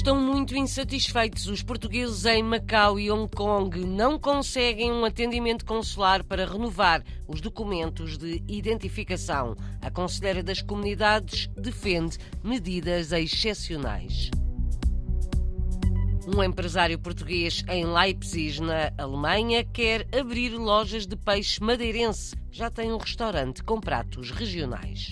Estão muito insatisfeitos. Os portugueses em Macau e Hong Kong não conseguem um atendimento consular para renovar os documentos de identificação. A Conselheira das Comunidades defende medidas excepcionais. Um empresário português em Leipzig, na Alemanha, quer abrir lojas de peixe madeirense. Já tem um restaurante com pratos regionais.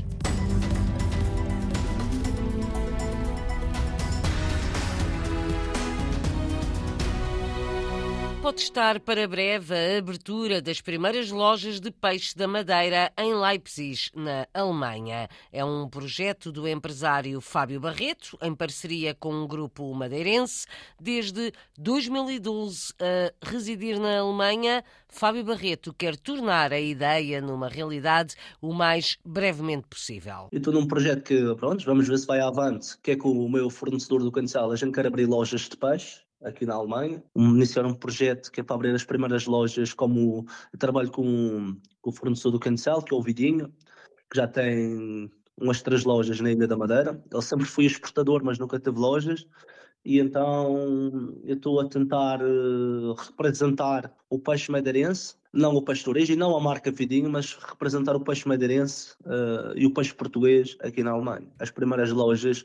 Pode estar para breve a abertura das primeiras lojas de peixe da Madeira em Leipzig, na Alemanha. É um projeto do empresário Fábio Barreto, em parceria com um grupo madeirense. Desde 2012 a residir na Alemanha, Fábio Barreto quer tornar a ideia numa realidade o mais brevemente possível. Estou num projeto que, pronto, vamos ver se vai avante, que é com o meu fornecedor do Cancel. A gente quer abrir lojas de peixe aqui na Alemanha. Iniciar um projeto que é para abrir as primeiras lojas, como trabalho com, com o fornecedor do Cancel, que é o Vidinho, que já tem umas três lojas na Ilha da Madeira. Ele sempre foi exportador, mas nunca teve lojas. E então eu estou a tentar uh, representar o peixe madeirense não o pastorejo e não a marca Vidinho, mas representar o peixe madeirense uh, e o peixe português aqui na Alemanha. As primeiras lojas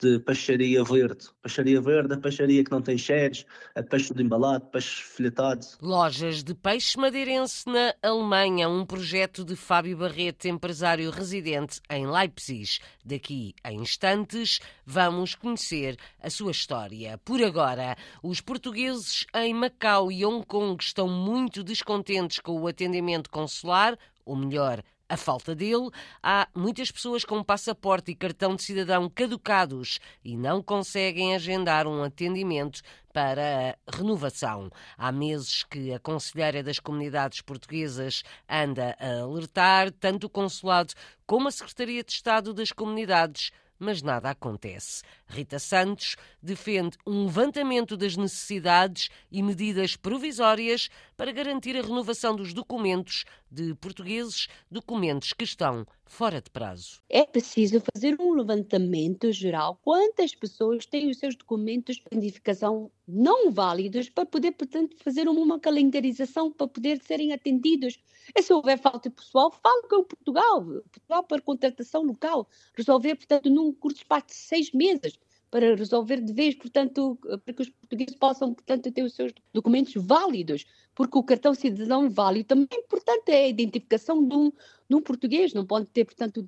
de peixaria verde. Peixaria verde, a peixaria que não tem cheiros, a peixe de embalado, peixe filetado. Lojas de peixe madeirense na Alemanha, um projeto de Fábio Barreto, empresário residente em Leipzig. Daqui a instantes vamos conhecer a sua história. Por agora, os portugueses em Macau e Hong Kong estão muito descontentes com o atendimento consular, ou melhor, a falta dele, há muitas pessoas com passaporte e cartão de cidadão caducados e não conseguem agendar um atendimento para a renovação. Há meses que a Conselheira das Comunidades Portuguesas anda a alertar tanto o Consulado como a Secretaria de Estado das Comunidades mas nada acontece. Rita Santos defende um levantamento das necessidades e medidas provisórias para garantir a renovação dos documentos de portugueses, documentos que estão fora de prazo. É preciso fazer um levantamento geral. Quantas pessoas têm os seus documentos de identificação não válidos para poder, portanto, fazer uma calendarização para poder serem atendidos? E se houver falta de pessoal, fale com Portugal, Portugal para contratação local, resolver, portanto, num curto espaço de seis meses para resolver de vez, portanto, para que os portugueses possam, portanto, ter os seus documentos válidos, porque o cartão cidadão válido também, portanto, é a identificação de um, um português, não pode ter, portanto,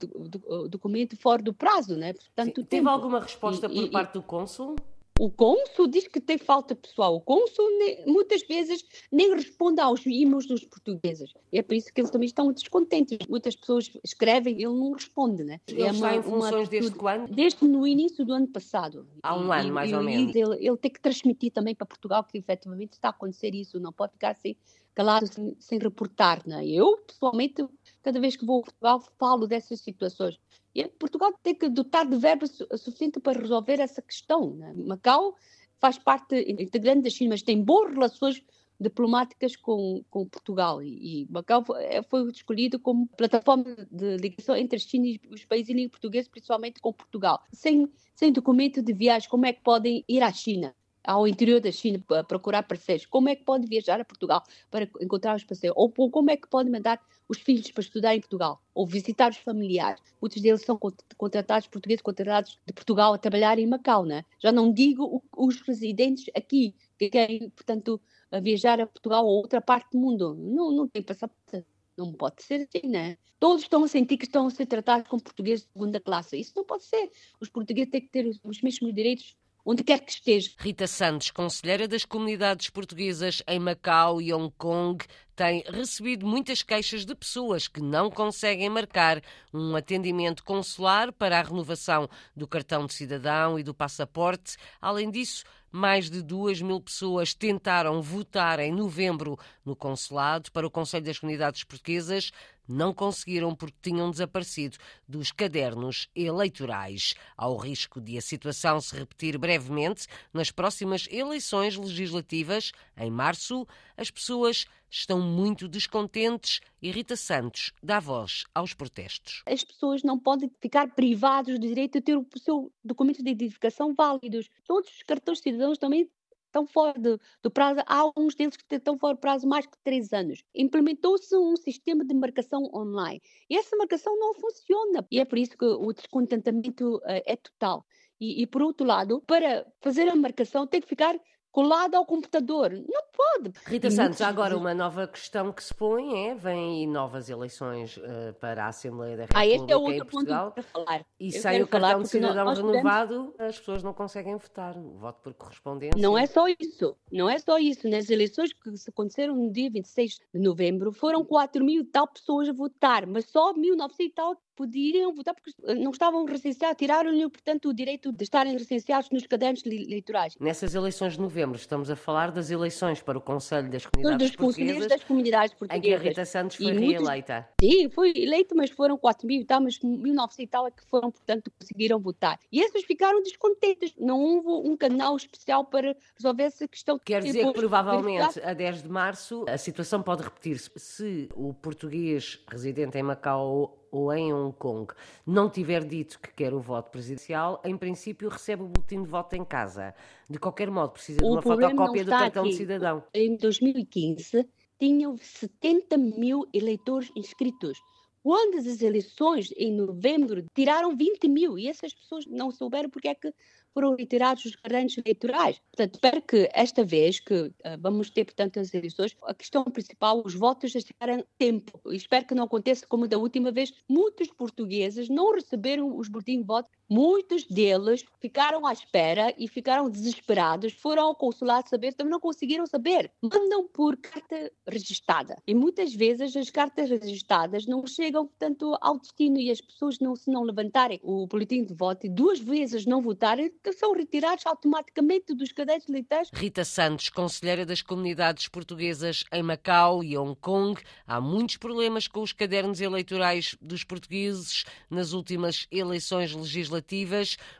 o documento fora do prazo, né? Portanto, Sim. Teve alguma resposta e, por e, parte do cônsul? O cônsul diz que tem falta pessoal. O cônsul muitas vezes nem responde aos e-mails dos portugueses. É por isso que eles também estão descontentes. Muitas pessoas escrevem, ele não responde, né? Ele é está em funções desde quando? Desde no início do ano passado. Há um e, ano, mais e, ou menos. Ele, ele tem que transmitir também para Portugal que efetivamente está a acontecer isso. Não pode ficar assim calado sem, sem reportar, né? Eu, pessoalmente, cada vez que vou a Portugal, falo dessas situações. E Portugal tem que dotar de verba suficiente para resolver essa questão. Né? Macau faz parte integrante da China, mas tem boas relações diplomáticas com, com Portugal e, e Macau foi, é, escolhido como plataforma de ligação entre a China e os países língua portuguesa, principalmente com Portugal. Sem, sem documento de viagem, como é que podem ir à China? Ao interior da China para procurar parceiros, como é que pode viajar a Portugal para encontrar os parceiros? Ou, ou como é que pode mandar os filhos para estudar em Portugal? Ou visitar os familiares? Muitos deles são contratados portugueses, contratados de Portugal a trabalhar em Macau, né? Já não digo os residentes aqui, que querem, portanto, viajar a Portugal ou outra parte do mundo. Não, não tem passaporte. Não pode ser assim, né? Todos estão a sentir que estão a ser tratados como portugueses de segunda classe. Isso não pode ser. Os portugueses têm que ter os mesmos direitos onde quer que esteja. Rita Santos, conselheira das comunidades portuguesas em Macau e Hong Kong, tem recebido muitas queixas de pessoas que não conseguem marcar um atendimento consular para a renovação do cartão de cidadão e do passaporte. Além disso, mais de duas mil pessoas tentaram votar em novembro no consulado para o Conselho das Comunidades Portuguesas. Não conseguiram porque tinham desaparecido dos cadernos eleitorais. Ao risco de a situação se repetir brevemente nas próximas eleições legislativas, em março, as pessoas estão muito descontentes Rita Santos dá voz aos protestos. As pessoas não podem ficar privadas do direito de ter o seu documento de identificação válidos. Todos os cartões de cidadãos também estão fora do, do, prazo, há alguns deles que estão fora do prazo mais que três anos. Implementou-se um sistema de marcação online e essa marcação não funciona e é por isso que o descontentamento uh, é total. E, e, por outro lado, para fazer a marcação tem que ficar colado ao computador. Não pode. Rita Santos, agora uma nova questão que se põe é, vêm novas eleições uh, para a Assembleia da República ah, este é outro em Portugal. Ponto para falar. E Eu sem o cartão de cidadão renovado, podemos... as pessoas não conseguem votar. O voto por correspondência. Não é só isso. Não é só isso. Nas eleições que aconteceram no dia 26 de novembro, foram 4 mil e tal pessoas a votar, mas só 1.900 e tal podiam votar porque não estavam recenseados, tiraram-lhe, portanto, o direito de estarem recenseados nos cadernos eleitorais. Nessas eleições de novembro, estamos a falar das eleições para o Conselho das Comunidades dos Portuguesas, das comunidades portuguesas. em que a Rita Santos foi reeleita. Sim, foi eleita, mas foram 4 mil e tal, mas 1.900 e tal é que foram, portanto, conseguiram votar. E esses ficaram descontentes. Não houve um canal especial para resolver essa questão. Quer dizer que, provavelmente, a 10 de março, a situação pode repetir-se. Se o português residente em Macau ou em Hong Kong não tiver dito que quer o voto presidencial, em princípio recebe o boletim de voto em casa. De qualquer modo, precisa de uma fotocópia do cartão aqui. de cidadão. Em 2015, tinham 70 mil eleitores inscritos. Quando as eleições, em novembro, tiraram 20 mil e essas pessoas não souberam porque é que foram retirados os cadernos eleitorais. Portanto, espero que esta vez que uh, vamos ter, portanto, as eleições, a questão principal, os votos a chegar a tempo. Espero que não aconteça como da última vez. Muitos portugueses não receberam os boletins de voto. Muitos deles ficaram à espera e ficaram desesperados. Foram ao consulado saber, também não conseguiram saber. Mandam por carta registrada. E muitas vezes as cartas registradas não chegam, portanto, ao destino e as pessoas não se não levantarem o boletim de voto e duas vezes não votarem, que são retirados automaticamente dos cadernos eleitorais. Rita Santos, conselheira das comunidades portuguesas em Macau e Hong Kong, há muitos problemas com os cadernos eleitorais dos portugueses nas últimas eleições legislativas.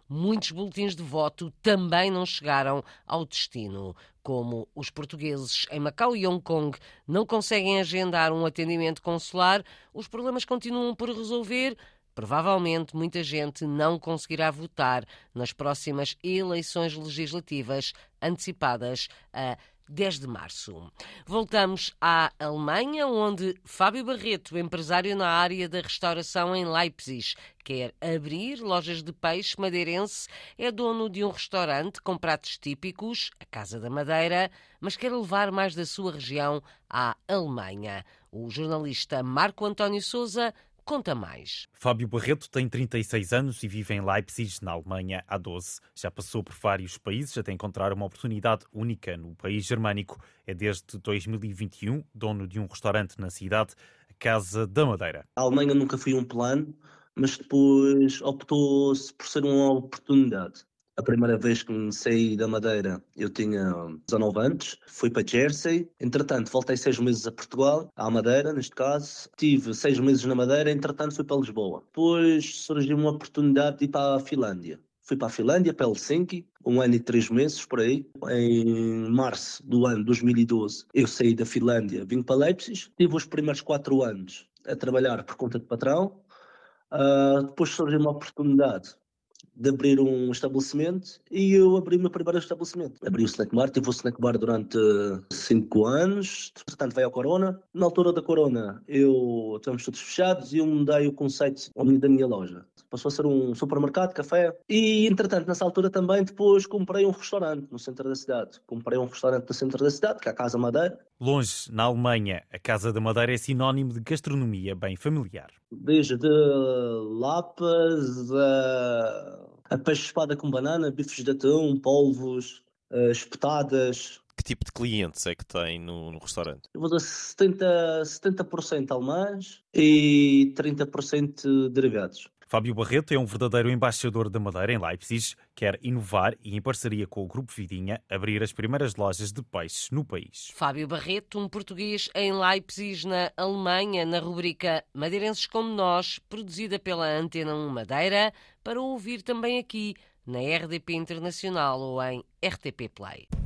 Muitos boletins de voto também não chegaram ao destino. Como os portugueses em Macau e Hong Kong não conseguem agendar um atendimento consular, os problemas continuam por resolver Provavelmente muita gente não conseguirá votar nas próximas eleições legislativas antecipadas a 10 de março. Voltamos à Alemanha, onde Fábio Barreto, empresário na área da restauração em Leipzig, quer abrir lojas de peixe madeirense, é dono de um restaurante com pratos típicos, a Casa da Madeira, mas quer levar mais da sua região à Alemanha. O jornalista Marco António Souza Conta mais. Fábio Barreto tem 36 anos e vive em Leipzig, na Alemanha, há 12. Já passou por vários países até encontrar uma oportunidade única no país germânico. É desde 2021 dono de um restaurante na cidade, a Casa da Madeira. A Alemanha nunca foi um plano, mas depois optou-se por ser uma oportunidade. A primeira vez que saí da Madeira, eu tinha 19 anos, fui para Jersey. Entretanto, voltei seis meses a Portugal, à Madeira, neste caso. Tive seis meses na Madeira, entretanto, fui para Lisboa. Depois surgiu uma oportunidade de ir para a Finlândia. Fui para a Finlândia, para Helsinki, um ano e três meses por aí. Em março do ano 2012, eu saí da Finlândia, vim para Leipzig. Tive os primeiros quatro anos a trabalhar por conta de patrão. Uh, depois surgiu uma oportunidade de abrir um estabelecimento e eu abri o meu primeiro estabelecimento. Abri o snack bar, tive o snack bar durante cinco anos, portanto veio a Corona. Na altura da Corona, eu estávamos todos fechados e eu mudei o conceito da minha loja. Passou a ser um supermercado, café. E, entretanto, nessa altura também, depois comprei um restaurante no centro da cidade. Comprei um restaurante no centro da cidade, que é a Casa Madeira. Longe, na Alemanha, a Casa da Madeira é sinónimo de gastronomia bem familiar. Desde lapas a a peixe espada com banana, bifes de atum, polvos, uh, espetadas. Que tipo de clientes é que tem no, no restaurante? Eu vou dar 70%, 70 alemães e 30% derivados. Fábio Barreto é um verdadeiro embaixador da Madeira em Leipzig, quer inovar e, em parceria com o Grupo Vidinha, abrir as primeiras lojas de peixes no país. Fábio Barreto, um português em Leipzig, na Alemanha, na rubrica Madeirenses como Nós, produzida pela Antena 1 Madeira, para ouvir também aqui na RDP Internacional ou em RTP Play.